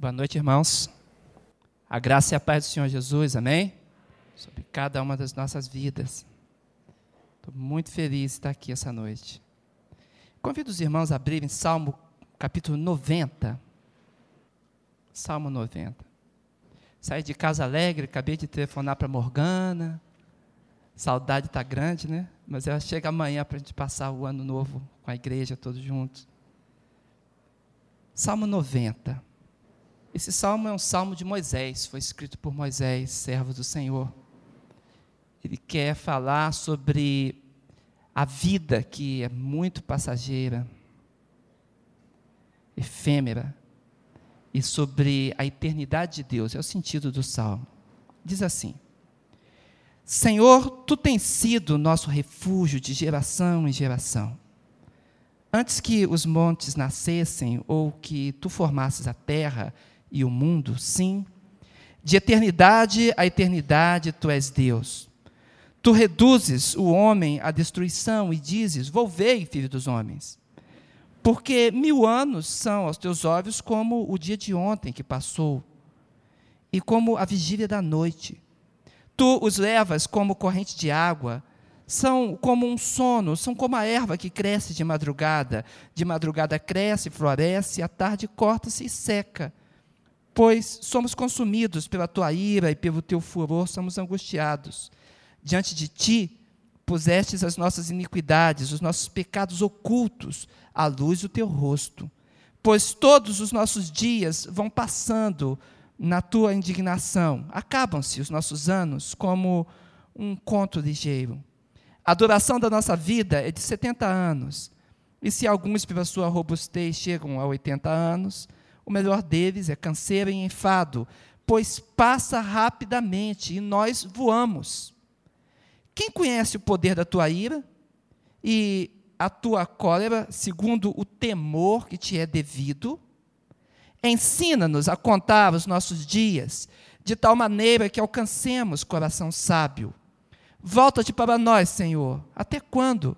Boa noite, irmãos. A graça e a paz do Senhor Jesus, amém? Sobre cada uma das nossas vidas. Estou muito feliz de estar aqui essa noite. Convido os irmãos a abrirem Salmo capítulo 90. Salmo 90. Saí de casa alegre, acabei de telefonar para Morgana. Saudade está grande, né? Mas ela chega amanhã para a gente passar o ano novo com a igreja todos juntos. Salmo 90. Esse salmo é um salmo de Moisés, foi escrito por Moisés, servo do Senhor. Ele quer falar sobre a vida que é muito passageira, efêmera, e sobre a eternidade de Deus, é o sentido do salmo. Diz assim: Senhor, tu tens sido nosso refúgio de geração em geração. Antes que os montes nascessem ou que tu formasses a terra e o mundo, sim. De eternidade a eternidade tu és Deus. Tu reduzes o homem à destruição e dizes: Volvei, filho dos homens. Porque mil anos são aos teus olhos como o dia de ontem que passou, e como a vigília da noite. Tu os levas como corrente de água, são como um sono, são como a erva que cresce de madrugada. De madrugada cresce, floresce, à tarde corta-se e seca pois somos consumidos pela tua ira e pelo teu furor, somos angustiados. Diante de ti pusestes as nossas iniquidades, os nossos pecados ocultos, à luz do teu rosto. Pois todos os nossos dias vão passando na tua indignação, acabam-se os nossos anos como um conto ligeiro. A duração da nossa vida é de 70 anos, e se alguns, pela sua robustez, chegam a 80 anos, o melhor deles é canseiro e enfado, pois passa rapidamente e nós voamos. Quem conhece o poder da tua ira e a tua cólera, segundo o temor que te é devido? Ensina-nos a contar os nossos dias, de tal maneira que alcancemos coração sábio. Volta-te para nós, Senhor. Até quando?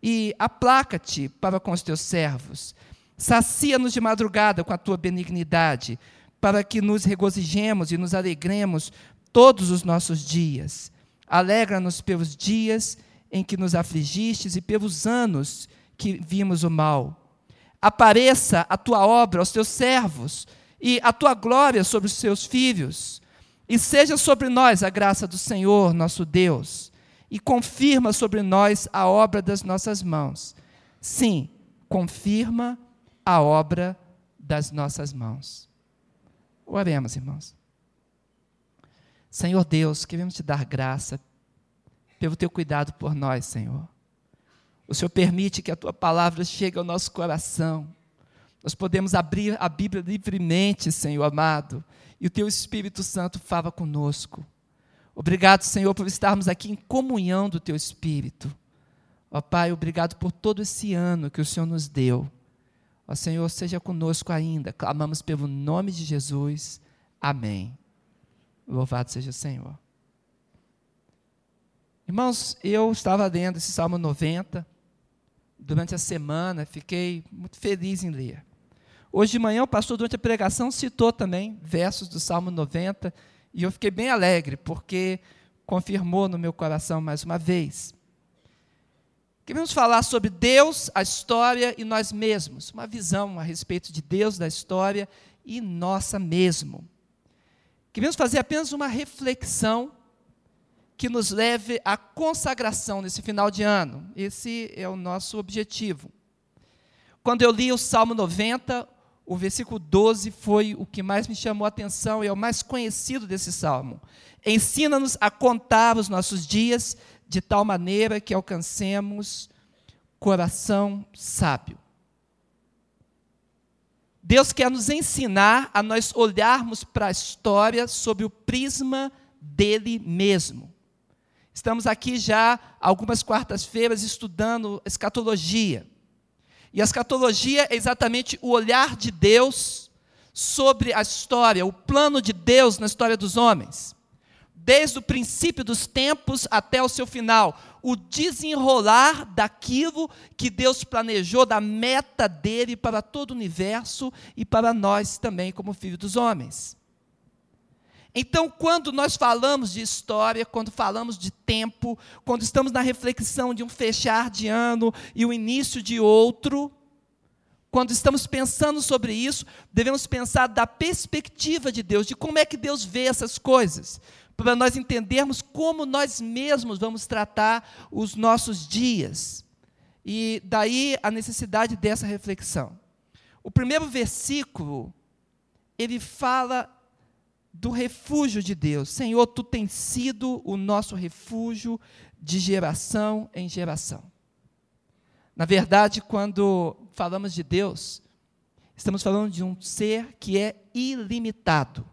E aplaca-te para com os teus servos Sacia-nos de madrugada com a tua benignidade, para que nos regozijemos e nos alegremos todos os nossos dias. Alegra-nos pelos dias em que nos afligistes e pelos anos que vimos o mal. Apareça a tua obra aos teus servos e a tua glória sobre os seus filhos. E seja sobre nós a graça do Senhor, nosso Deus, e confirma sobre nós a obra das nossas mãos. Sim, confirma a obra das nossas mãos. Oremos, irmãos. Senhor Deus, queremos te dar graça pelo teu cuidado por nós, Senhor. O Senhor permite que a tua palavra chegue ao nosso coração. Nós podemos abrir a Bíblia livremente, Senhor amado, e o teu Espírito Santo fala conosco. Obrigado, Senhor, por estarmos aqui em comunhão do teu Espírito. Ó Pai, obrigado por todo esse ano que o Senhor nos deu. Ó Senhor, seja conosco ainda. Clamamos pelo nome de Jesus. Amém. Louvado seja o Senhor. Irmãos, eu estava lendo esse Salmo 90 durante a semana, fiquei muito feliz em ler. Hoje de manhã o pastor, durante a pregação, citou também versos do Salmo 90 e eu fiquei bem alegre, porque confirmou no meu coração mais uma vez Queremos falar sobre Deus, a história e nós mesmos. Uma visão a respeito de Deus, da história e nossa mesmo. Queremos fazer apenas uma reflexão que nos leve à consagração nesse final de ano. Esse é o nosso objetivo. Quando eu li o Salmo 90, o versículo 12 foi o que mais me chamou a atenção e é o mais conhecido desse salmo. Ensina-nos a contar os nossos dias de tal maneira que alcancemos coração sábio. Deus quer nos ensinar a nós olharmos para a história sob o prisma dele mesmo. Estamos aqui já algumas quartas-feiras estudando escatologia. E a escatologia é exatamente o olhar de Deus sobre a história, o plano de Deus na história dos homens. Desde o princípio dos tempos até o seu final, o desenrolar daquilo que Deus planejou, da meta dele para todo o universo e para nós também, como filhos dos homens. Então, quando nós falamos de história, quando falamos de tempo, quando estamos na reflexão de um fechar de ano e o início de outro, quando estamos pensando sobre isso, devemos pensar da perspectiva de Deus, de como é que Deus vê essas coisas, para nós entendermos como nós mesmos vamos tratar os nossos dias. E daí a necessidade dessa reflexão. O primeiro versículo, ele fala do refúgio de Deus. Senhor, tu tens sido o nosso refúgio de geração em geração. Na verdade, quando falamos de Deus, estamos falando de um ser que é ilimitado.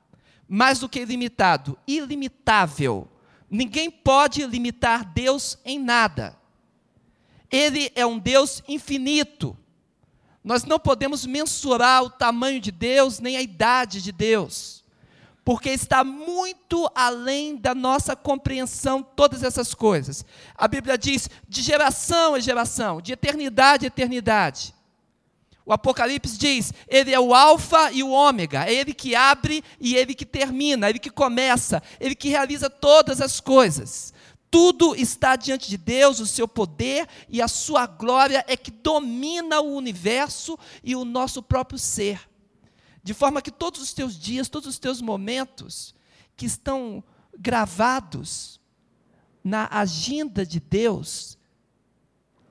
Mais do que ilimitado, ilimitável. Ninguém pode limitar Deus em nada. Ele é um Deus infinito. Nós não podemos mensurar o tamanho de Deus nem a idade de Deus, porque está muito além da nossa compreensão todas essas coisas. A Bíblia diz de geração em geração, de eternidade em eternidade. O Apocalipse diz: Ele é o Alfa e o Ômega, é Ele que abre e Ele que termina, Ele que começa, Ele que realiza todas as coisas. Tudo está diante de Deus, o seu poder e a sua glória é que domina o universo e o nosso próprio ser. De forma que todos os teus dias, todos os teus momentos que estão gravados na agenda de Deus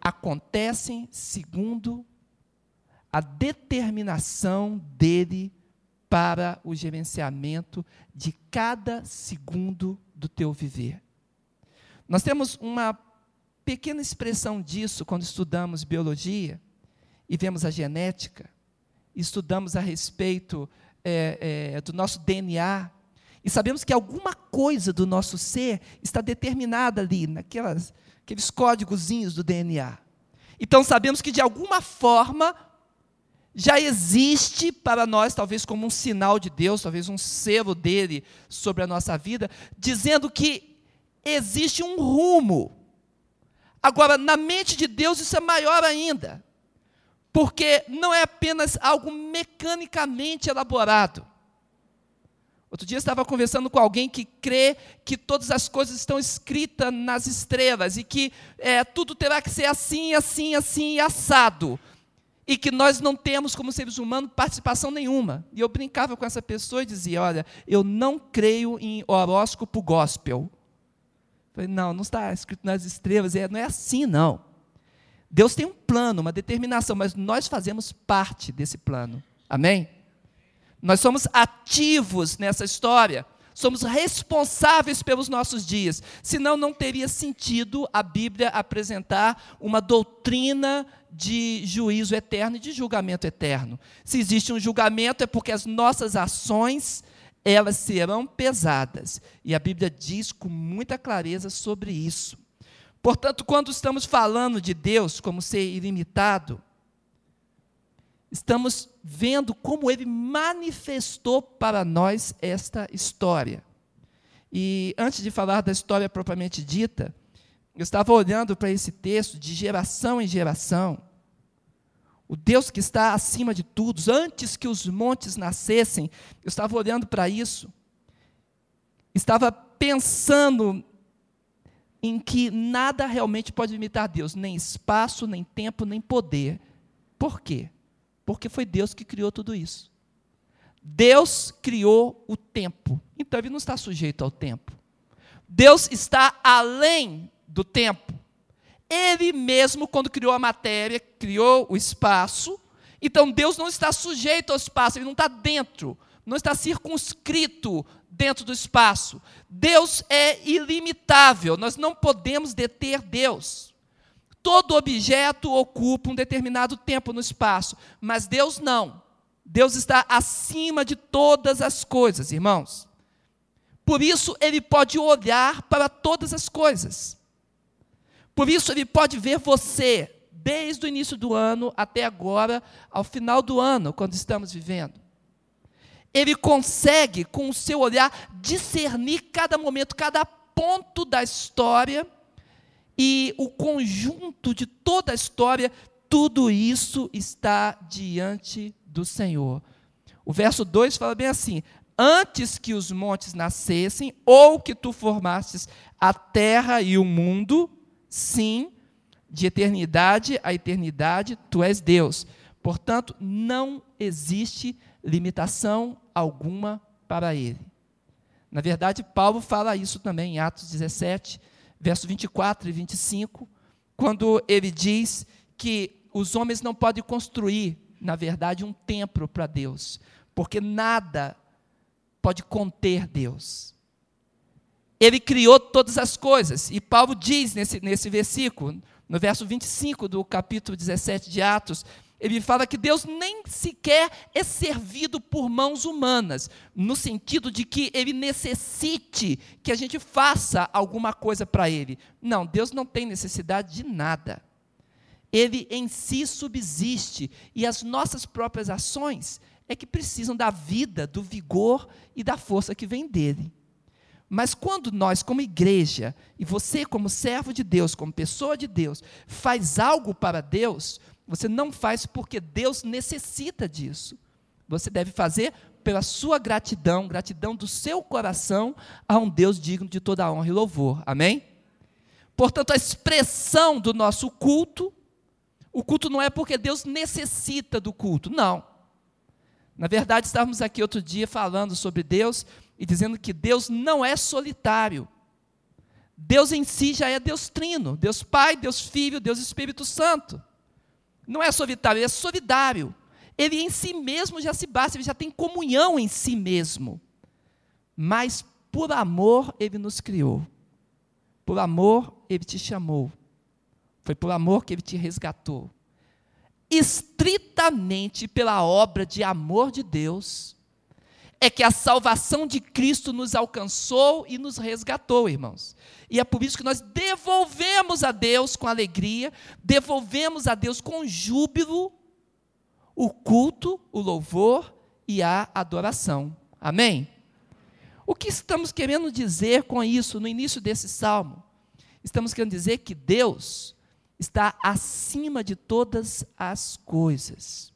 acontecem segundo a determinação dele para o gerenciamento de cada segundo do teu viver. Nós temos uma pequena expressão disso quando estudamos biologia e vemos a genética, estudamos a respeito é, é, do nosso DNA e sabemos que alguma coisa do nosso ser está determinada ali, naquelas, aqueles códigozinhos do DNA. Então sabemos que de alguma forma já existe para nós, talvez como um sinal de Deus, talvez um selo dele sobre a nossa vida, dizendo que existe um rumo. Agora, na mente de Deus, isso é maior ainda, porque não é apenas algo mecanicamente elaborado. Outro dia estava conversando com alguém que crê que todas as coisas estão escritas nas estrelas e que é, tudo terá que ser assim, assim, assim, assado e que nós não temos, como seres humanos, participação nenhuma. E eu brincava com essa pessoa e dizia: Olha, eu não creio em horóscopo gospel. Falei, não, não está escrito nas estrelas, é, não é assim, não. Deus tem um plano, uma determinação, mas nós fazemos parte desse plano. Amém? Nós somos ativos nessa história somos responsáveis pelos nossos dias. Senão, não teria sentido a Bíblia apresentar uma doutrina de juízo eterno e de julgamento eterno. Se existe um julgamento, é porque as nossas ações elas serão pesadas. E a Bíblia diz com muita clareza sobre isso. Portanto, quando estamos falando de Deus como ser ilimitado, estamos vendo como ele manifestou para nós esta história. E antes de falar da história propriamente dita, eu estava olhando para esse texto de geração em geração. O Deus que está acima de tudo, antes que os montes nascessem, eu estava olhando para isso. Estava pensando em que nada realmente pode limitar Deus, nem espaço, nem tempo, nem poder. Por quê? Porque foi Deus que criou tudo isso. Deus criou o tempo, então ele não está sujeito ao tempo. Deus está além do tempo. Ele mesmo, quando criou a matéria, criou o espaço. Então Deus não está sujeito ao espaço, ele não está dentro, não está circunscrito dentro do espaço. Deus é ilimitável, nós não podemos deter Deus. Todo objeto ocupa um determinado tempo no espaço, mas Deus não. Deus está acima de todas as coisas, irmãos. Por isso, Ele pode olhar para todas as coisas. Por isso, Ele pode ver você, desde o início do ano até agora, ao final do ano, quando estamos vivendo. ele consegue, com o seu olhar, discernir cada momento, cada ponto da história e o conjunto de toda a história, tudo isso está diante do Senhor. O verso 2 fala bem assim: Antes que os montes nascessem, ou que tu formastes a terra e o mundo, sim, de eternidade a eternidade, tu és Deus. Portanto, não existe limitação alguma para ele. Na verdade, Paulo fala isso também em Atos 17, verso 24 e 25, quando ele diz que os homens não podem construir, na verdade, um templo para Deus, porque nada pode conter Deus. Ele criou todas as coisas, e Paulo diz nesse, nesse versículo, no verso 25 do capítulo 17 de Atos, ele fala que Deus nem sequer é servido por mãos humanas, no sentido de que ele necessite que a gente faça alguma coisa para ele. Não, Deus não tem necessidade de nada. Ele em si subsiste e as nossas próprias ações é que precisam da vida, do vigor e da força que vem dele. Mas quando nós, como igreja, e você, como servo de Deus, como pessoa de Deus, faz algo para Deus, você não faz porque Deus necessita disso. Você deve fazer pela sua gratidão, gratidão do seu coração a um Deus digno de toda honra e louvor. Amém? Portanto, a expressão do nosso culto, o culto não é porque Deus necessita do culto, não. Na verdade, estávamos aqui outro dia falando sobre Deus e dizendo que Deus não é solitário. Deus em si já é Deus trino, Deus Pai, Deus Filho, Deus Espírito Santo. Não é solitário, ele é solidário. Ele em si mesmo já se basta, ele já tem comunhão em si mesmo. Mas por amor ele nos criou. Por amor ele te chamou. Foi por amor que ele te resgatou. Estritamente pela obra de amor de Deus, é que a salvação de Cristo nos alcançou e nos resgatou, irmãos. E é por isso que nós devolvemos a Deus com alegria, devolvemos a Deus com júbilo o culto, o louvor e a adoração. Amém? O que estamos querendo dizer com isso no início desse salmo? Estamos querendo dizer que Deus está acima de todas as coisas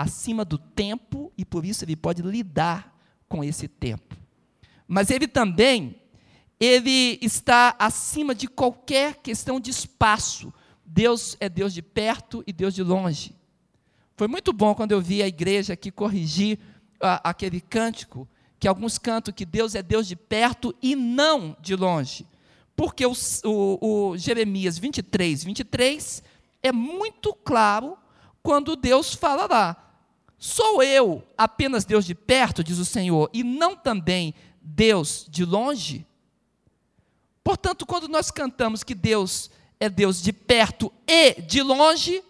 acima do tempo e por isso ele pode lidar com esse tempo. Mas ele também ele está acima de qualquer questão de espaço. Deus é Deus de perto e Deus de longe. Foi muito bom quando eu vi a igreja aqui corrigir aquele cântico, que alguns cantam que Deus é Deus de perto e não de longe. Porque o, o, o Jeremias 23, 23 é muito claro quando Deus fala lá: Sou eu apenas Deus de perto, diz o Senhor, e não também Deus de longe? Portanto, quando nós cantamos que Deus é Deus de perto e de longe,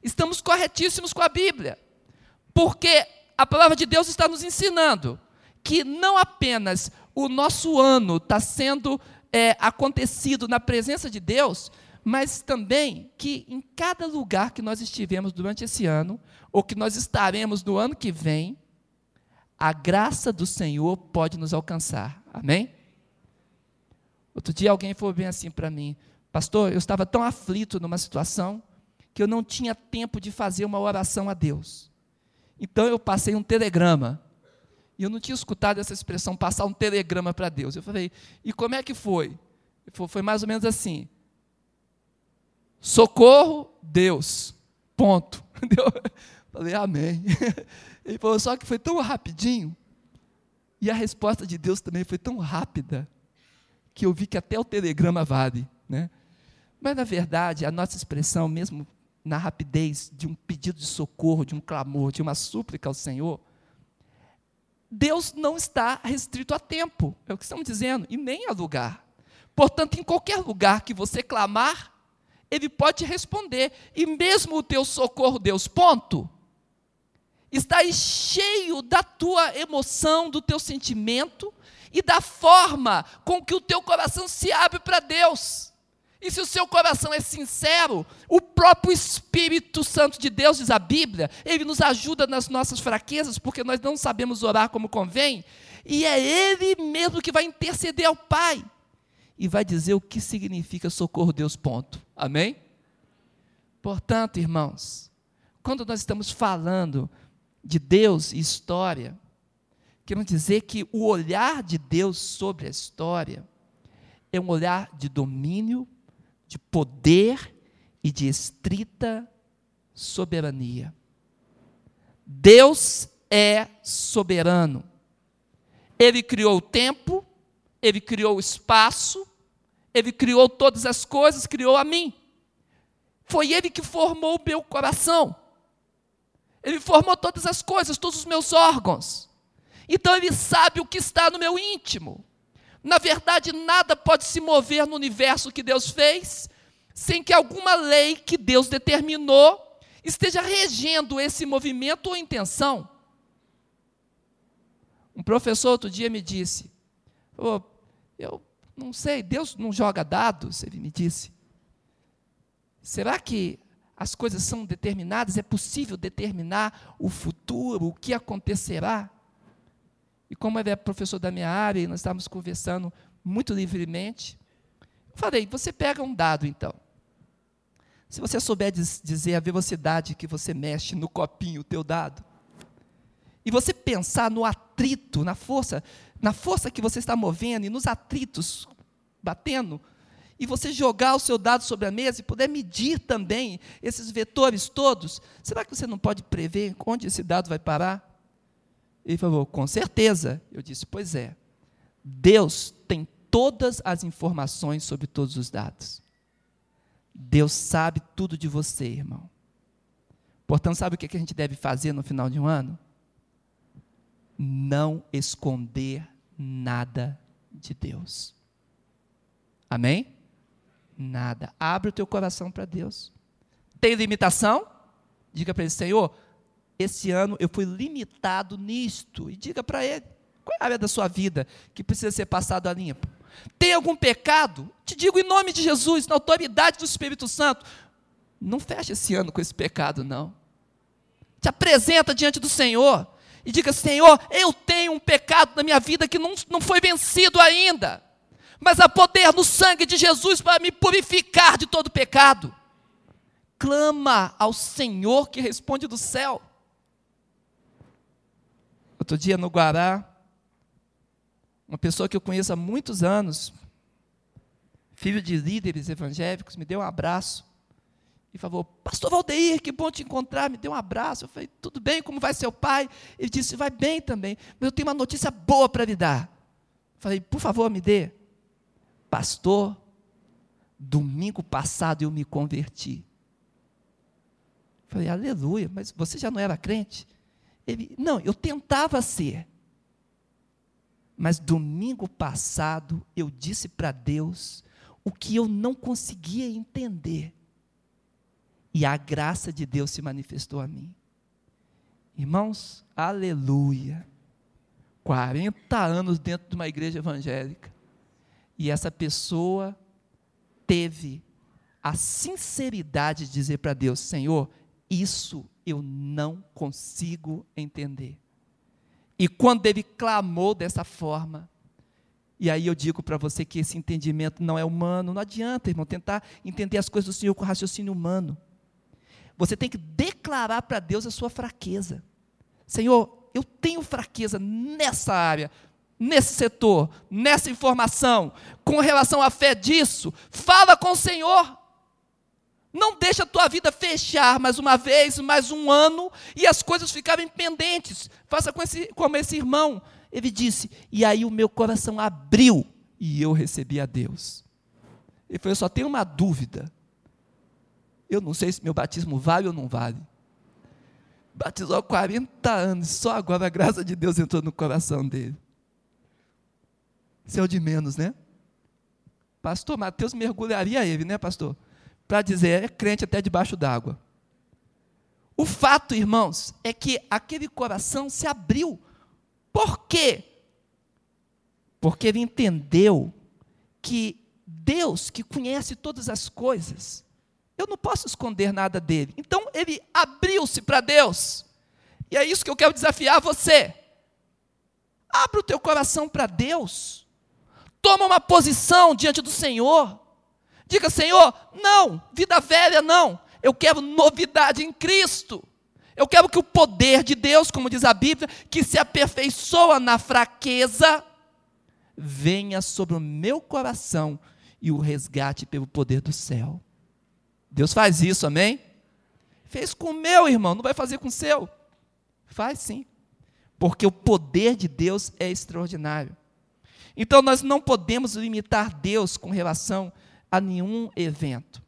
estamos corretíssimos com a Bíblia. Porque a palavra de Deus está nos ensinando que não apenas o nosso ano está sendo é, acontecido na presença de Deus, mas também que em cada lugar que nós estivemos durante esse ano, ou que nós estaremos no ano que vem, a graça do Senhor pode nos alcançar. Amém? Outro dia alguém falou bem assim para mim, pastor, eu estava tão aflito numa situação que eu não tinha tempo de fazer uma oração a Deus. Então eu passei um telegrama. E eu não tinha escutado essa expressão, passar um telegrama para Deus. Eu falei, e como é que foi? Foi mais ou menos assim. Socorro, Deus. Ponto. Falei, amém. Ele falou, só que foi tão rapidinho. E a resposta de Deus também foi tão rápida, que eu vi que até o telegrama vale. Né? Mas, na verdade, a nossa expressão, mesmo na rapidez de um pedido de socorro, de um clamor, de uma súplica ao Senhor, Deus não está restrito a tempo, é o que estamos dizendo, e nem a lugar. Portanto, em qualquer lugar que você clamar, ele pode responder. E mesmo o teu socorro, Deus, ponto, está cheio da tua emoção, do teu sentimento e da forma com que o teu coração se abre para Deus. E se o seu coração é sincero, o próprio Espírito Santo de Deus, diz a Bíblia, ele nos ajuda nas nossas fraquezas, porque nós não sabemos orar como convém, e é ele mesmo que vai interceder ao Pai e vai dizer o que significa socorro Deus, ponto. Amém? Portanto, irmãos, quando nós estamos falando de Deus e história, queremos dizer que o olhar de Deus sobre a história é um olhar de domínio de poder e de estrita soberania. Deus é soberano. Ele criou o tempo, ele criou o espaço, ele criou todas as coisas, criou a mim. Foi ele que formou o meu coração. Ele formou todas as coisas, todos os meus órgãos. Então ele sabe o que está no meu íntimo. Na verdade, nada pode se mover no universo que Deus fez sem que alguma lei que Deus determinou esteja regendo esse movimento ou intenção. Um professor outro dia me disse: oh, Eu não sei, Deus não joga dados, ele me disse. Será que as coisas são determinadas? É possível determinar o futuro, o que acontecerá? E como ele é professor da minha área, e nós estávamos conversando muito livremente, eu falei: você pega um dado então. Se você souber dizer a velocidade que você mexe no copinho, o teu dado, e você pensar no atrito, na força, na força que você está movendo e nos atritos batendo, e você jogar o seu dado sobre a mesa e puder medir também esses vetores todos, será que você não pode prever onde esse dado vai parar? Ele falou, com certeza. Eu disse, pois é. Deus tem todas as informações sobre todos os dados. Deus sabe tudo de você, irmão. Portanto, sabe o que a gente deve fazer no final de um ano? Não esconder nada de Deus. Amém? Nada. Abre o teu coração para Deus. Tem limitação? Diga para ele, Senhor, esse ano eu fui limitado nisto. E diga para ele, qual é a área da sua vida que precisa ser passado a limpo? Tem algum pecado? Te digo em nome de Jesus, na autoridade do Espírito Santo. Não feche esse ano com esse pecado, não. Te apresenta diante do Senhor e diga: Senhor, eu tenho um pecado na minha vida que não, não foi vencido ainda, mas há poder no sangue de Jesus para me purificar de todo pecado. Clama ao Senhor que responde do céu. Outro dia no Guará, uma pessoa que eu conheço há muitos anos, filho de líderes evangélicos, me deu um abraço e falou: Pastor Valdeir, que bom te encontrar. Me deu um abraço. Eu falei: Tudo bem, como vai seu pai? Ele disse: Vai bem também, mas eu tenho uma notícia boa para lhe dar. Eu falei: Por favor, me dê. Pastor, domingo passado eu me converti. Eu falei: Aleluia, mas você já não era crente? Ele, não, eu tentava ser. Mas domingo passado eu disse para Deus o que eu não conseguia entender. E a graça de Deus se manifestou a mim. Irmãos, aleluia. 40 anos dentro de uma igreja evangélica. E essa pessoa teve a sinceridade de dizer para Deus: Senhor, isso eu não consigo entender. E quando ele clamou dessa forma, e aí eu digo para você que esse entendimento não é humano, não adianta, irmão, tentar entender as coisas do Senhor com raciocínio humano. Você tem que declarar para Deus a sua fraqueza. Senhor, eu tenho fraqueza nessa área, nesse setor, nessa informação, com relação à fé disso. Fala com o Senhor. Não deixa a tua vida fechar mais uma vez, mais um ano, e as coisas ficarem pendentes. Faça com esse, como esse irmão. Ele disse, e aí o meu coração abriu, e eu recebi a Deus. Ele falou, eu só tenho uma dúvida. Eu não sei se meu batismo vale ou não vale. Batizou há 40 anos, só agora a graça de Deus entrou no coração dele. Isso é o de menos, né? Pastor Mateus mergulharia ele, né, pastor? para dizer é crente até debaixo d'água. O fato, irmãos, é que aquele coração se abriu. Por quê? Porque ele entendeu que Deus que conhece todas as coisas, eu não posso esconder nada dele. Então ele abriu-se para Deus. E é isso que eu quero desafiar você. Abra o teu coração para Deus. Toma uma posição diante do Senhor. Diga, Senhor, não, vida velha não. Eu quero novidade em Cristo. Eu quero que o poder de Deus, como diz a Bíblia, que se aperfeiçoa na fraqueza, venha sobre o meu coração e o resgate pelo poder do céu. Deus faz isso, amém? Fez com o meu irmão, não vai fazer com o seu. Faz sim. Porque o poder de Deus é extraordinário. Então nós não podemos limitar Deus com relação a nenhum evento.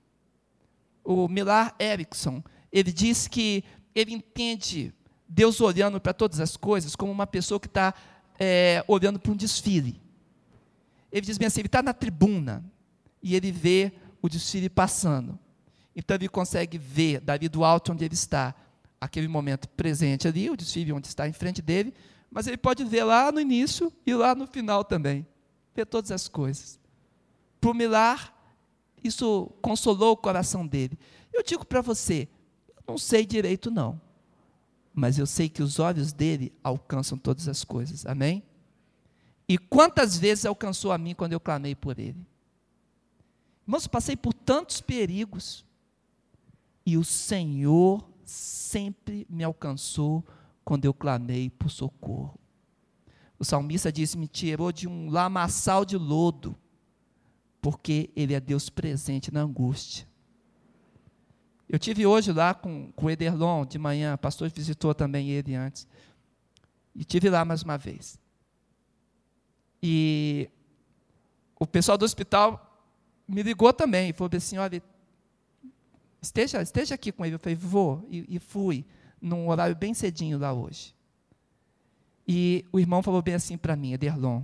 O Millar Erickson, ele diz que ele entende Deus olhando para todas as coisas como uma pessoa que está é, olhando para um desfile. Ele diz bem assim: ele está na tribuna e ele vê o desfile passando. Então ele consegue ver dali do alto onde ele está, aquele momento presente ali, o desfile onde está em frente dele, mas ele pode ver lá no início e lá no final também. Ver todas as coisas. Para o Milar, isso consolou o coração dele. Eu digo para você, eu não sei direito não, mas eu sei que os olhos dele alcançam todas as coisas. Amém? E quantas vezes alcançou a mim quando eu clamei por ele? Irmãos, passei por tantos perigos e o Senhor sempre me alcançou quando eu clamei por socorro. O salmista disse: Me tirou de um lamaçal de lodo, porque Ele é Deus presente na angústia. Eu tive hoje lá com, com o Ederlon de manhã, o pastor visitou também ele antes. E tive lá mais uma vez. E o pessoal do hospital me ligou também falou assim: olha, esteja, esteja aqui com ele. Eu falei, vou. E, e fui, num horário bem cedinho lá hoje. E o irmão falou bem assim para mim, Ederlon.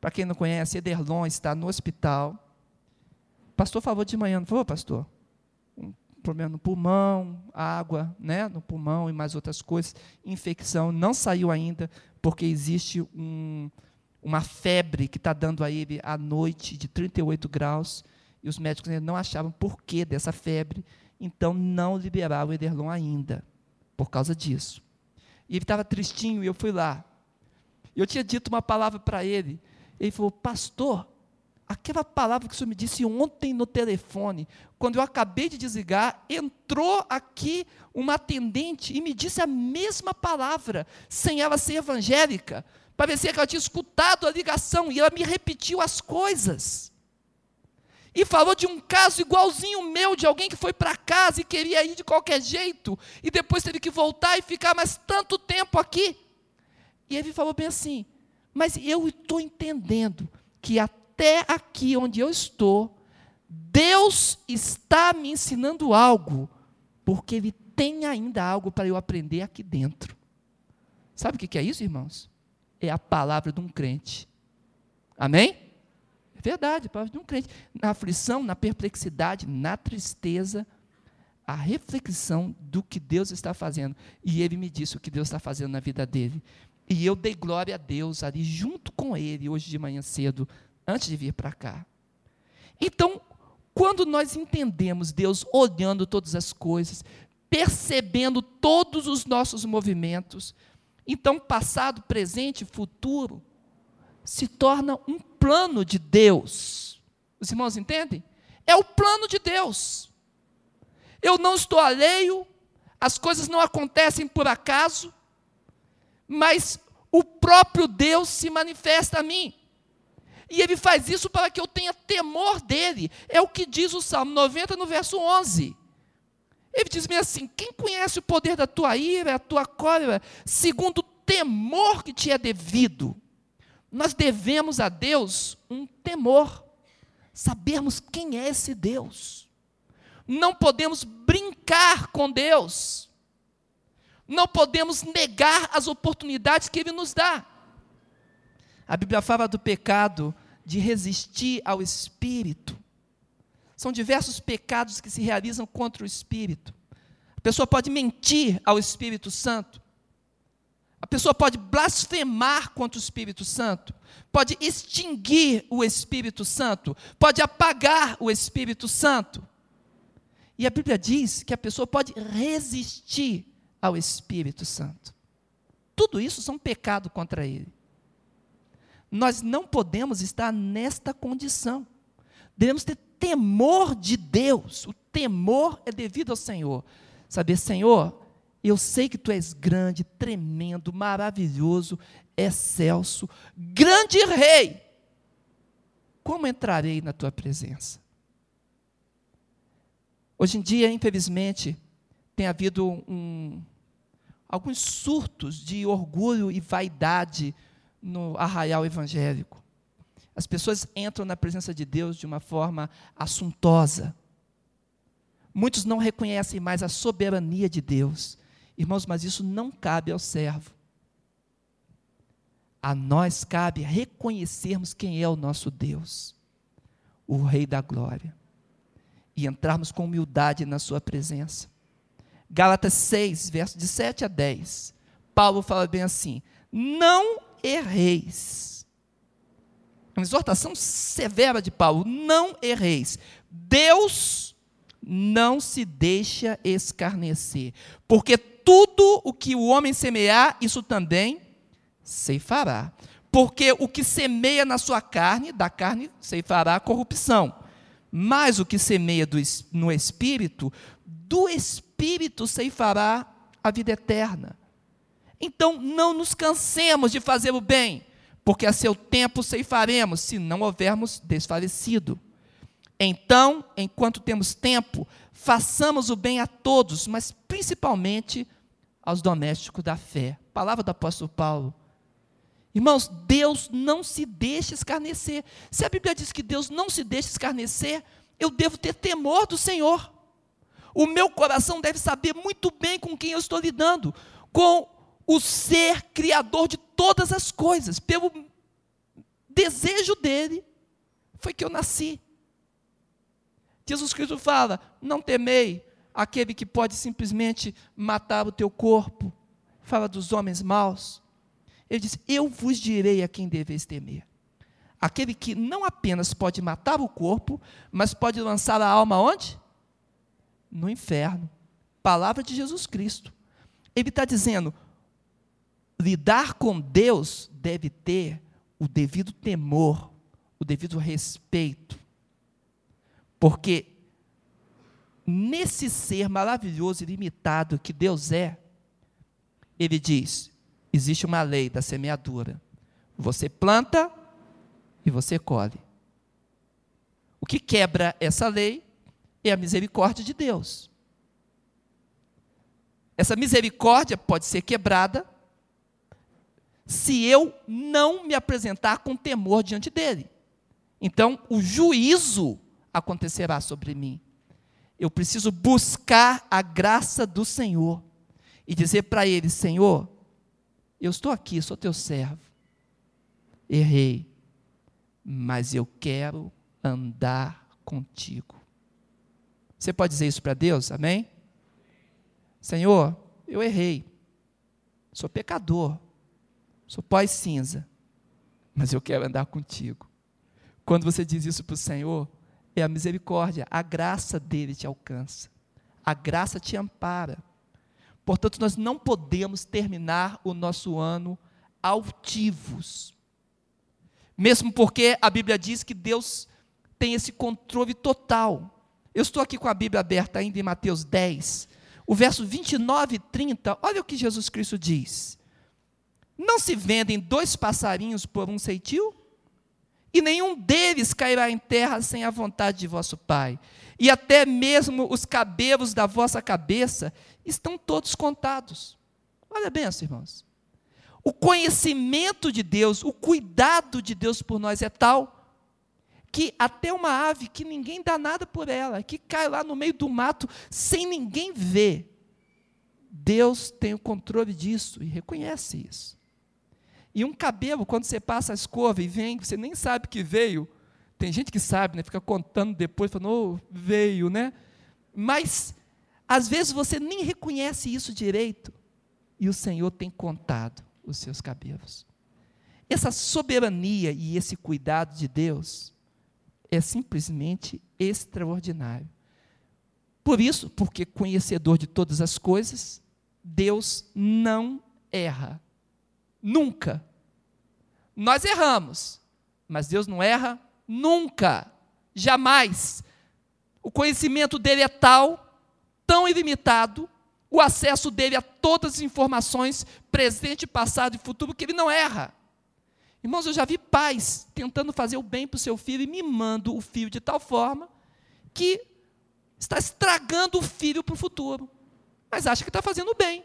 Para quem não conhece, Ederlon está no hospital. O pastor falou de manhã, não falou, pastor? Um problema no pulmão, água né, no pulmão e mais outras coisas. Infecção, não saiu ainda, porque existe um, uma febre que está dando a ele à noite de 38 graus. E os médicos ainda não achavam porquê dessa febre então não liberava o Ederlon ainda, por causa disso. E ele estava tristinho e eu fui lá. Eu tinha dito uma palavra para ele. Ele falou: Pastor, aquela palavra que o senhor me disse ontem no telefone, quando eu acabei de desligar, entrou aqui uma atendente e me disse a mesma palavra, sem ela ser evangélica. Parecia que ela tinha escutado a ligação e ela me repetiu as coisas e falou de um caso igualzinho meu, de alguém que foi para casa e queria ir de qualquer jeito, e depois teve que voltar e ficar mais tanto tempo aqui. E ele falou bem assim: Mas eu estou entendendo que até aqui onde eu estou, Deus está me ensinando algo, porque Ele tem ainda algo para eu aprender aqui dentro. Sabe o que é isso, irmãos? É a palavra de um crente. Amém? Verdade, palavra de um crente. Na aflição, na perplexidade, na tristeza, a reflexão do que Deus está fazendo. E ele me disse o que Deus está fazendo na vida dele. E eu dei glória a Deus ali junto com ele, hoje de manhã cedo, antes de vir para cá. Então, quando nós entendemos Deus olhando todas as coisas, percebendo todos os nossos movimentos, então passado, presente, futuro, se torna um plano de Deus. Os irmãos entendem? É o plano de Deus. Eu não estou alheio, as coisas não acontecem por acaso, mas o próprio Deus se manifesta a mim. E ele faz isso para que eu tenha temor dele. É o que diz o Salmo 90, no verso 11. Ele diz-me assim: Quem conhece o poder da tua ira, a tua cólera, segundo o temor que te é devido? Nós devemos a Deus um temor, sabermos quem é esse Deus. Não podemos brincar com Deus. Não podemos negar as oportunidades que Ele nos dá. A Bíblia fala do pecado de resistir ao Espírito. São diversos pecados que se realizam contra o Espírito. A pessoa pode mentir ao Espírito Santo. A pessoa pode blasfemar contra o Espírito Santo, pode extinguir o Espírito Santo, pode apagar o Espírito Santo. E a Bíblia diz que a pessoa pode resistir ao Espírito Santo. Tudo isso são pecado contra ele. Nós não podemos estar nesta condição. Devemos ter temor de Deus. O temor é devido ao Senhor. Saber, Senhor, eu sei que tu és grande, tremendo, maravilhoso, excelso, grande rei. Como entrarei na tua presença? Hoje em dia, infelizmente, tem havido um, alguns surtos de orgulho e vaidade no arraial evangélico. As pessoas entram na presença de Deus de uma forma assuntosa. Muitos não reconhecem mais a soberania de Deus. Irmãos, mas isso não cabe ao servo. A nós cabe reconhecermos quem é o nosso Deus, o Rei da Glória, e entrarmos com humildade na Sua presença. Gálatas 6, versos de 7 a 10. Paulo fala bem assim: Não erreis. Uma exortação severa de Paulo: Não erreis. Deus não se deixa escarnecer, porque tudo o que o homem semear, isso também ceifará. Porque o que semeia na sua carne, da carne ceifará a corrupção. Mas o que semeia do, no espírito, do espírito ceifará a vida eterna. Então não nos cansemos de fazer o bem, porque a seu tempo ceifaremos, se não houvermos desfalecido. Então, enquanto temos tempo, façamos o bem a todos, mas principalmente aos domésticos da fé. Palavra do apóstolo Paulo. Irmãos, Deus não se deixa escarnecer. Se a Bíblia diz que Deus não se deixa escarnecer, eu devo ter temor do Senhor. O meu coração deve saber muito bem com quem eu estou lidando, com o ser criador de todas as coisas, pelo desejo dele, foi que eu nasci. Jesus Cristo fala: não temei aquele que pode simplesmente matar o teu corpo. Fala dos homens maus. Ele diz: Eu vos direi a quem deveis temer. Aquele que não apenas pode matar o corpo, mas pode lançar a alma onde? No inferno. Palavra de Jesus Cristo. Ele está dizendo: lidar com Deus deve ter o devido temor, o devido respeito. Porque nesse ser maravilhoso e limitado que Deus é, ele diz: existe uma lei da semeadura. Você planta e você colhe. O que quebra essa lei é a misericórdia de Deus. Essa misericórdia pode ser quebrada se eu não me apresentar com temor diante dele. Então, o juízo acontecerá sobre mim eu preciso buscar a graça do Senhor e dizer para Ele: Senhor, eu estou aqui, sou teu servo, errei, mas eu quero andar contigo. Você pode dizer isso para Deus? Amém? Senhor, eu errei, sou pecador, sou pós-cinza, mas eu quero andar contigo. Quando você diz isso para o Senhor, é a misericórdia, a graça dele te alcança, a graça te ampara. Portanto, nós não podemos terminar o nosso ano altivos, mesmo porque a Bíblia diz que Deus tem esse controle total. Eu estou aqui com a Bíblia aberta ainda em Mateus 10, o verso 29 e 30, olha o que Jesus Cristo diz: Não se vendem dois passarinhos por um ceitil? E nenhum deles cairá em terra sem a vontade de vosso Pai. E até mesmo os cabelos da vossa cabeça estão todos contados. Olha bem, irmãos. O conhecimento de Deus, o cuidado de Deus por nós é tal que até uma ave que ninguém dá nada por ela, que cai lá no meio do mato sem ninguém ver, Deus tem o controle disso e reconhece isso. E um cabelo, quando você passa a escova e vem, você nem sabe que veio. Tem gente que sabe, né? Fica contando depois, falando, oh, veio, né? Mas, às vezes, você nem reconhece isso direito. E o Senhor tem contado. os seus cabelos. Essa soberania e esse cuidado de Deus é simplesmente extraordinário. Por isso, porque conhecedor de todas as coisas, Deus não erra. Nunca. Nós erramos, mas Deus não erra nunca. Jamais. O conhecimento dele é tal, tão ilimitado, o acesso dele a todas as informações, presente, passado e futuro, que ele não erra. Irmãos, eu já vi pais tentando fazer o bem para o seu filho e mimando o filho de tal forma que está estragando o filho para o futuro. Mas acha que está fazendo bem,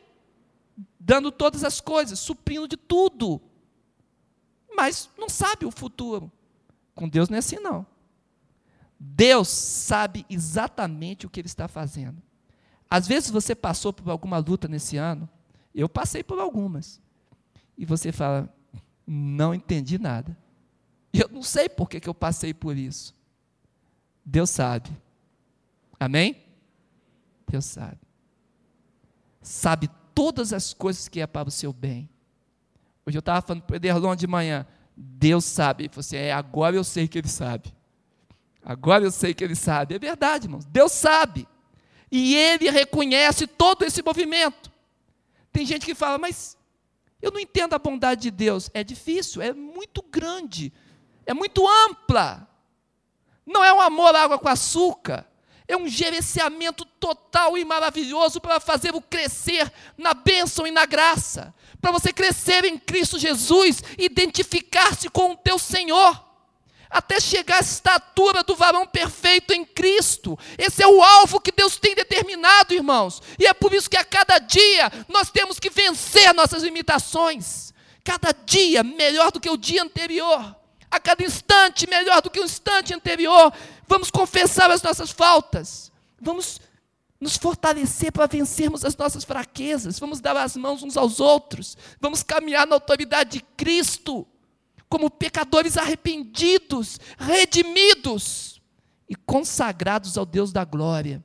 dando todas as coisas, suprindo de tudo. Mas não sabe o futuro. Com Deus não é assim, não. Deus sabe exatamente o que Ele está fazendo. Às vezes você passou por alguma luta nesse ano, eu passei por algumas, e você fala, não entendi nada. Eu não sei por que, que eu passei por isso. Deus sabe. Amém? Deus sabe. Sabe todas as coisas que é para o seu bem. Hoje eu estava falando para o Ederlon de manhã. Deus sabe. Falou assim: é, agora eu sei que ele sabe. Agora eu sei que ele sabe. É verdade, irmãos. Deus sabe. E ele reconhece todo esse movimento. Tem gente que fala, mas eu não entendo a bondade de Deus. É difícil, é muito grande, é muito ampla. Não é um amor água com açúcar. É um gerenciamento total e maravilhoso para fazê-lo crescer na bênção e na graça. Para você crescer em Cristo Jesus, identificar-se com o teu Senhor até chegar à estatura do varão perfeito em Cristo. Esse é o alvo que Deus tem determinado, irmãos. E é por isso que a cada dia nós temos que vencer nossas limitações. Cada dia melhor do que o dia anterior. A cada instante melhor do que o instante anterior. Vamos confessar as nossas faltas. Vamos nos fortalecer para vencermos as nossas fraquezas. Vamos dar as mãos uns aos outros. Vamos caminhar na autoridade de Cristo como pecadores arrependidos, redimidos e consagrados ao Deus da glória.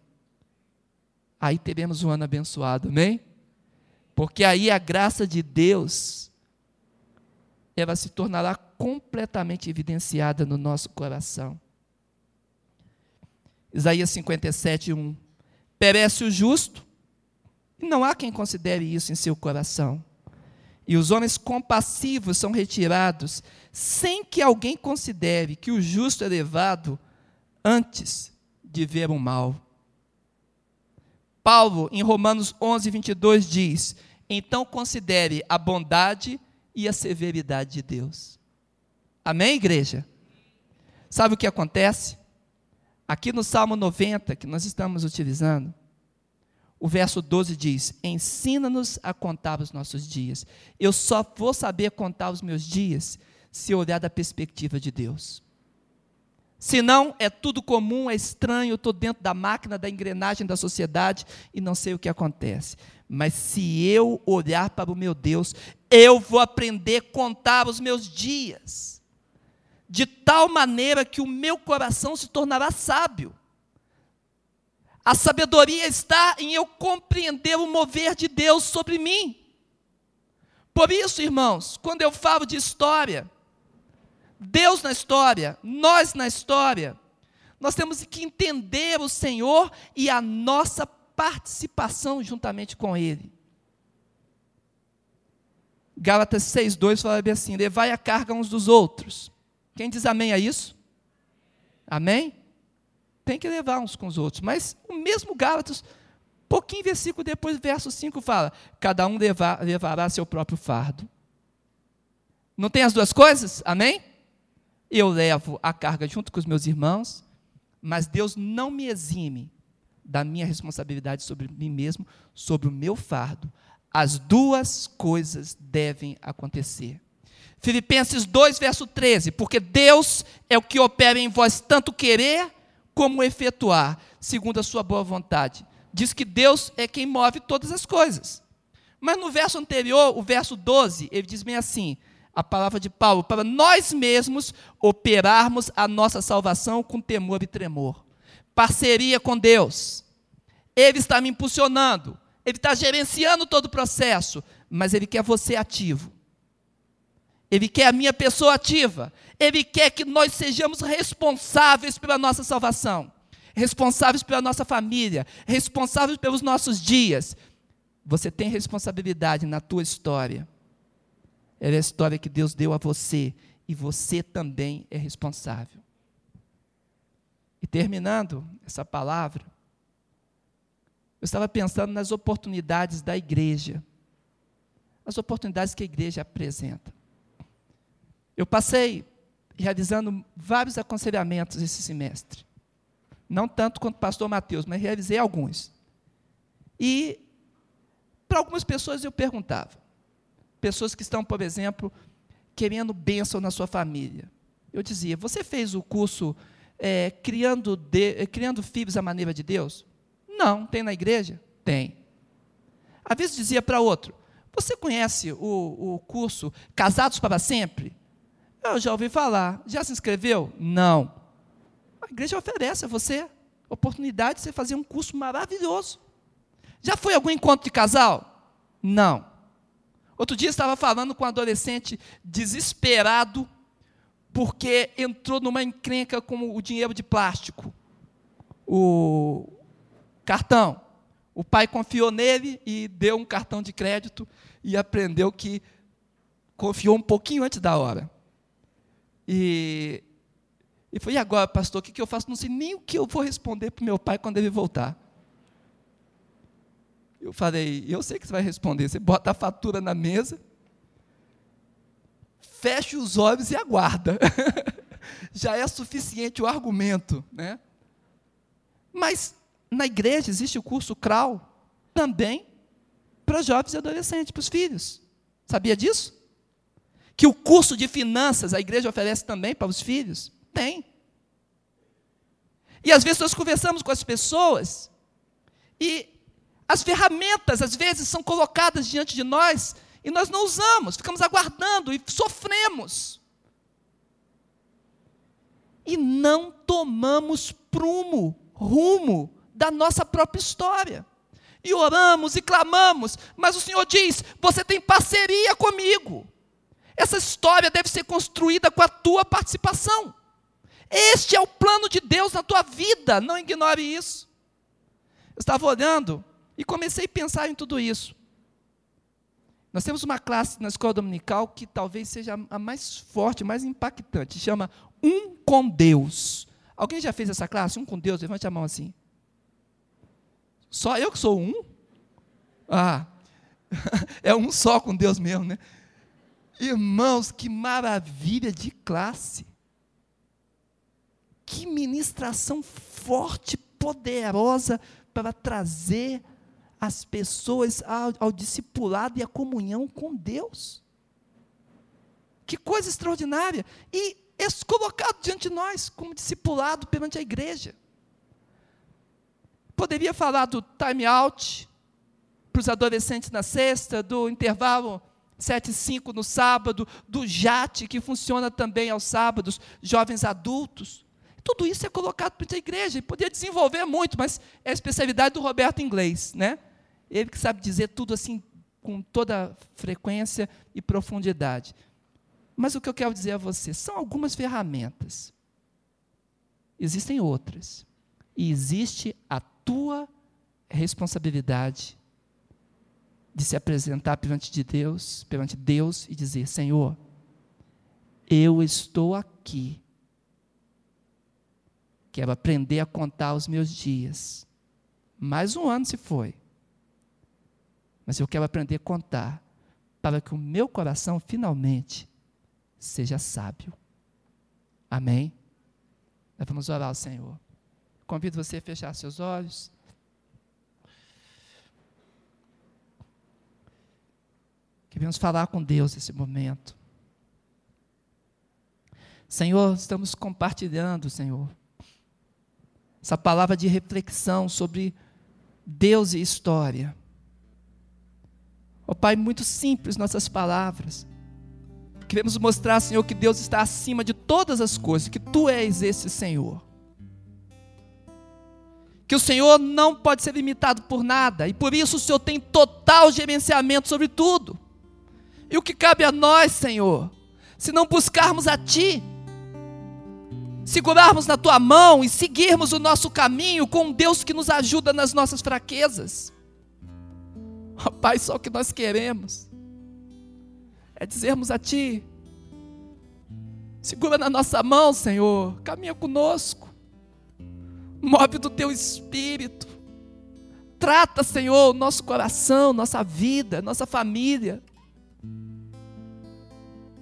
Aí teremos um ano abençoado, amém? Porque aí a graça de Deus ela se tornará completamente evidenciada no nosso coração. Isaías 57, 1. Perece o justo, e não há quem considere isso em seu coração e os homens compassivos são retirados, sem que alguém considere que o justo é levado antes de ver o mal. Paulo, em Romanos 11, 22, diz: Então considere a bondade e a severidade de Deus. Amém, igreja? Sabe o que acontece? Aqui no Salmo 90, que nós estamos utilizando, o verso 12 diz: Ensina-nos a contar os nossos dias. Eu só vou saber contar os meus dias se olhar da perspectiva de Deus. Senão é tudo comum, é estranho, estou dentro da máquina, da engrenagem da sociedade e não sei o que acontece. Mas se eu olhar para o meu Deus, eu vou aprender a contar os meus dias, de tal maneira que o meu coração se tornará sábio. A sabedoria está em eu compreender o mover de Deus sobre mim. Por isso, irmãos, quando eu falo de história, Deus na história, nós na história, nós temos que entender o Senhor e a nossa participação juntamente com Ele. Gálatas 6,2 fala bem assim: levai a carga uns dos outros. Quem diz amém a isso? Amém? tem que levar uns com os outros. Mas o mesmo Gálatas, pouquinho versículo depois, verso 5 fala: cada um levar, levará seu próprio fardo. Não tem as duas coisas? Amém? Eu levo a carga junto com os meus irmãos, mas Deus não me exime da minha responsabilidade sobre mim mesmo, sobre o meu fardo. As duas coisas devem acontecer. Filipenses 2, verso 13: Porque Deus é o que opera em vós tanto querer como efetuar, segundo a sua boa vontade. Diz que Deus é quem move todas as coisas. Mas no verso anterior, o verso 12, ele diz bem assim: a palavra de Paulo, para nós mesmos operarmos a nossa salvação com temor e tremor. Parceria com Deus. Ele está me impulsionando, ele está gerenciando todo o processo, mas ele quer você ativo. Ele quer a minha pessoa ativa. Ele quer que nós sejamos responsáveis pela nossa salvação, responsáveis pela nossa família, responsáveis pelos nossos dias. Você tem responsabilidade na tua história. É a história que Deus deu a você e você também é responsável. E terminando essa palavra, eu estava pensando nas oportunidades da igreja, as oportunidades que a igreja apresenta. Eu passei realizando vários aconselhamentos esse semestre. Não tanto quanto o pastor Mateus, mas realizei alguns. E para algumas pessoas eu perguntava. Pessoas que estão, por exemplo, querendo bênção na sua família. Eu dizia: Você fez o curso é, criando, de, é, criando filhos à maneira de Deus? Não. Tem na igreja? Tem. Às vezes dizia para outro: Você conhece o, o curso Casados para Sempre? Eu já ouvi falar. Já se inscreveu? Não. A igreja oferece a você oportunidade de você fazer um curso maravilhoso. Já foi algum encontro de casal? Não. Outro dia estava falando com um adolescente desesperado porque entrou numa encrenca com o dinheiro de plástico, o cartão. O pai confiou nele e deu um cartão de crédito e aprendeu que confiou um pouquinho antes da hora. E, e foi, e agora, pastor, o que, que eu faço? Não sei nem o que eu vou responder para meu pai quando ele voltar. Eu falei, eu sei que você vai responder. Você bota a fatura na mesa, fecha os olhos e aguarda. Já é suficiente o argumento, né? Mas na igreja existe o curso CRAU também para jovens e adolescentes, para os filhos. Sabia disso? Que o curso de finanças a igreja oferece também para os filhos? Tem. E às vezes nós conversamos com as pessoas e as ferramentas, às vezes, são colocadas diante de nós e nós não usamos, ficamos aguardando e sofremos. E não tomamos prumo, rumo da nossa própria história. E oramos e clamamos, mas o Senhor diz: você tem parceria comigo. Essa história deve ser construída com a tua participação. Este é o plano de Deus na tua vida, não ignore isso. Eu estava olhando e comecei a pensar em tudo isso. Nós temos uma classe na escola dominical que talvez seja a mais forte, mais impactante, chama Um com Deus. Alguém já fez essa classe? Um com Deus? Levante a mão assim. Só eu que sou um? Ah, é um só com Deus mesmo, né? Irmãos, que maravilha de classe. Que ministração forte, poderosa para trazer as pessoas ao, ao discipulado e à comunhão com Deus. Que coisa extraordinária! E é colocado diante de nós como discipulado perante a igreja. Poderia falar do time out para os adolescentes na sexta, do intervalo 7 e 5 no sábado, do JAT, que funciona também aos sábados, jovens adultos. Tudo isso é colocado para a igreja, e poderia desenvolver muito, mas é a especialidade do Roberto Inglês, né? Ele que sabe dizer tudo assim com toda frequência e profundidade. Mas o que eu quero dizer a você são algumas ferramentas. Existem outras. E existe a tua responsabilidade de se apresentar perante de Deus, perante Deus e dizer: Senhor, eu estou aqui. Quero aprender a contar os meus dias. Mais um ano se foi mas eu quero aprender a contar para que o meu coração finalmente seja sábio. Amém? Nós vamos orar ao Senhor. Convido você a fechar seus olhos. Queremos falar com Deus nesse momento. Senhor, estamos compartilhando, Senhor, essa palavra de reflexão sobre Deus e história. Ó oh, Pai, muito simples nossas palavras. Queremos mostrar, Senhor, que Deus está acima de todas as coisas, que Tu és esse Senhor. Que o Senhor não pode ser limitado por nada, e por isso o Senhor tem total gerenciamento sobre tudo. E o que cabe a nós, Senhor, se não buscarmos a Ti, segurarmos na Tua mão e seguirmos o nosso caminho com um Deus que nos ajuda nas nossas fraquezas. Oh, Pai, só o que nós queremos é dizermos a Ti: segura na nossa mão, Senhor, caminha conosco, move do Teu Espírito, trata, Senhor, o nosso coração, nossa vida, nossa família,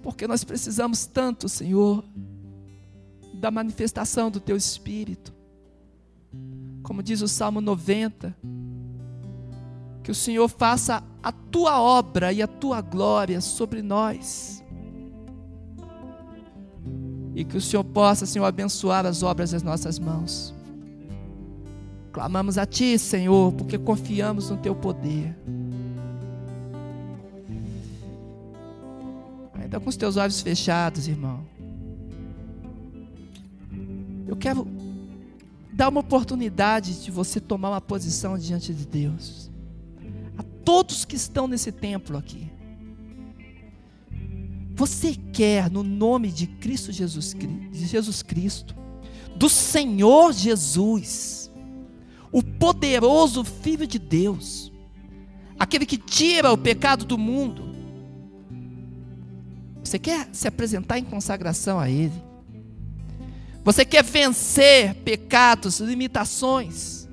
porque nós precisamos tanto, Senhor, da manifestação do Teu Espírito, como diz o Salmo 90 que o Senhor faça a tua obra e a tua glória sobre nós. E que o Senhor possa, Senhor, abençoar as obras das nossas mãos. Clamamos a Ti, Senhor, porque confiamos no Teu poder. Ainda com os teus olhos fechados, irmão. Eu quero dar uma oportunidade de você tomar uma posição diante de Deus todos que estão nesse templo aqui. Você quer, no nome de Cristo Jesus, de Jesus Cristo, do Senhor Jesus, o poderoso Filho de Deus, aquele que tira o pecado do mundo, você quer se apresentar em consagração a Ele? Você quer vencer pecados, limitações,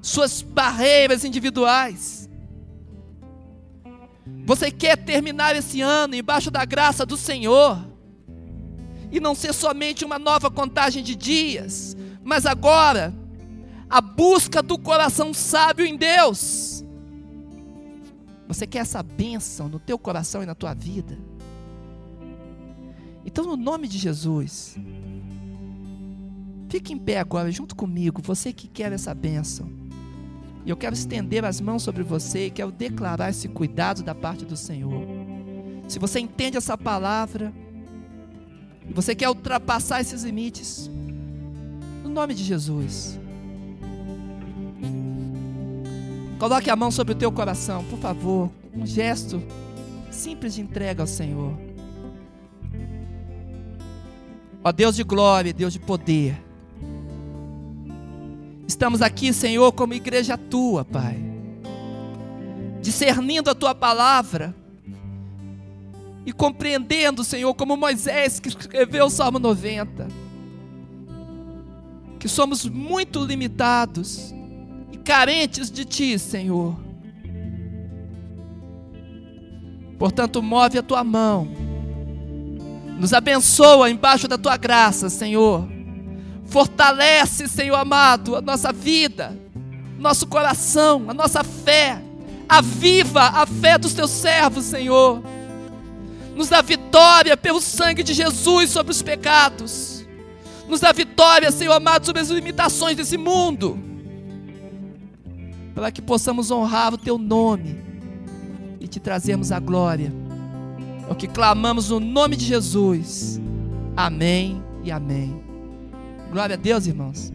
suas barreiras individuais? Você quer terminar esse ano embaixo da graça do Senhor e não ser somente uma nova contagem de dias, mas agora a busca do coração sábio em Deus. Você quer essa bênção no teu coração e na tua vida? Então, no nome de Jesus, fique em pé agora junto comigo, você que quer essa bênção. E eu quero estender as mãos sobre você e quero declarar esse cuidado da parte do Senhor. Se você entende essa palavra, e você quer ultrapassar esses limites, no nome de Jesus, coloque a mão sobre o teu coração, por favor, um gesto simples de entrega ao Senhor. Ó Deus de glória, Deus de poder, Estamos aqui, Senhor, como igreja tua, Pai, discernindo a tua palavra. E compreendendo, Senhor, como Moisés que escreveu o Salmo 90, que somos muito limitados e carentes de Ti, Senhor. Portanto, move a tua mão, nos abençoa embaixo da tua graça, Senhor Fortalece, Senhor amado, a nossa vida, nosso coração, a nossa fé. Aviva a fé dos teus servos, Senhor. Nos dá vitória pelo sangue de Jesus sobre os pecados. Nos dá vitória, Senhor amado, sobre as limitações desse mundo. Para que possamos honrar o teu nome e te trazermos a glória. É o que clamamos no nome de Jesus. Amém e amém. Glória a Deus, irmãos.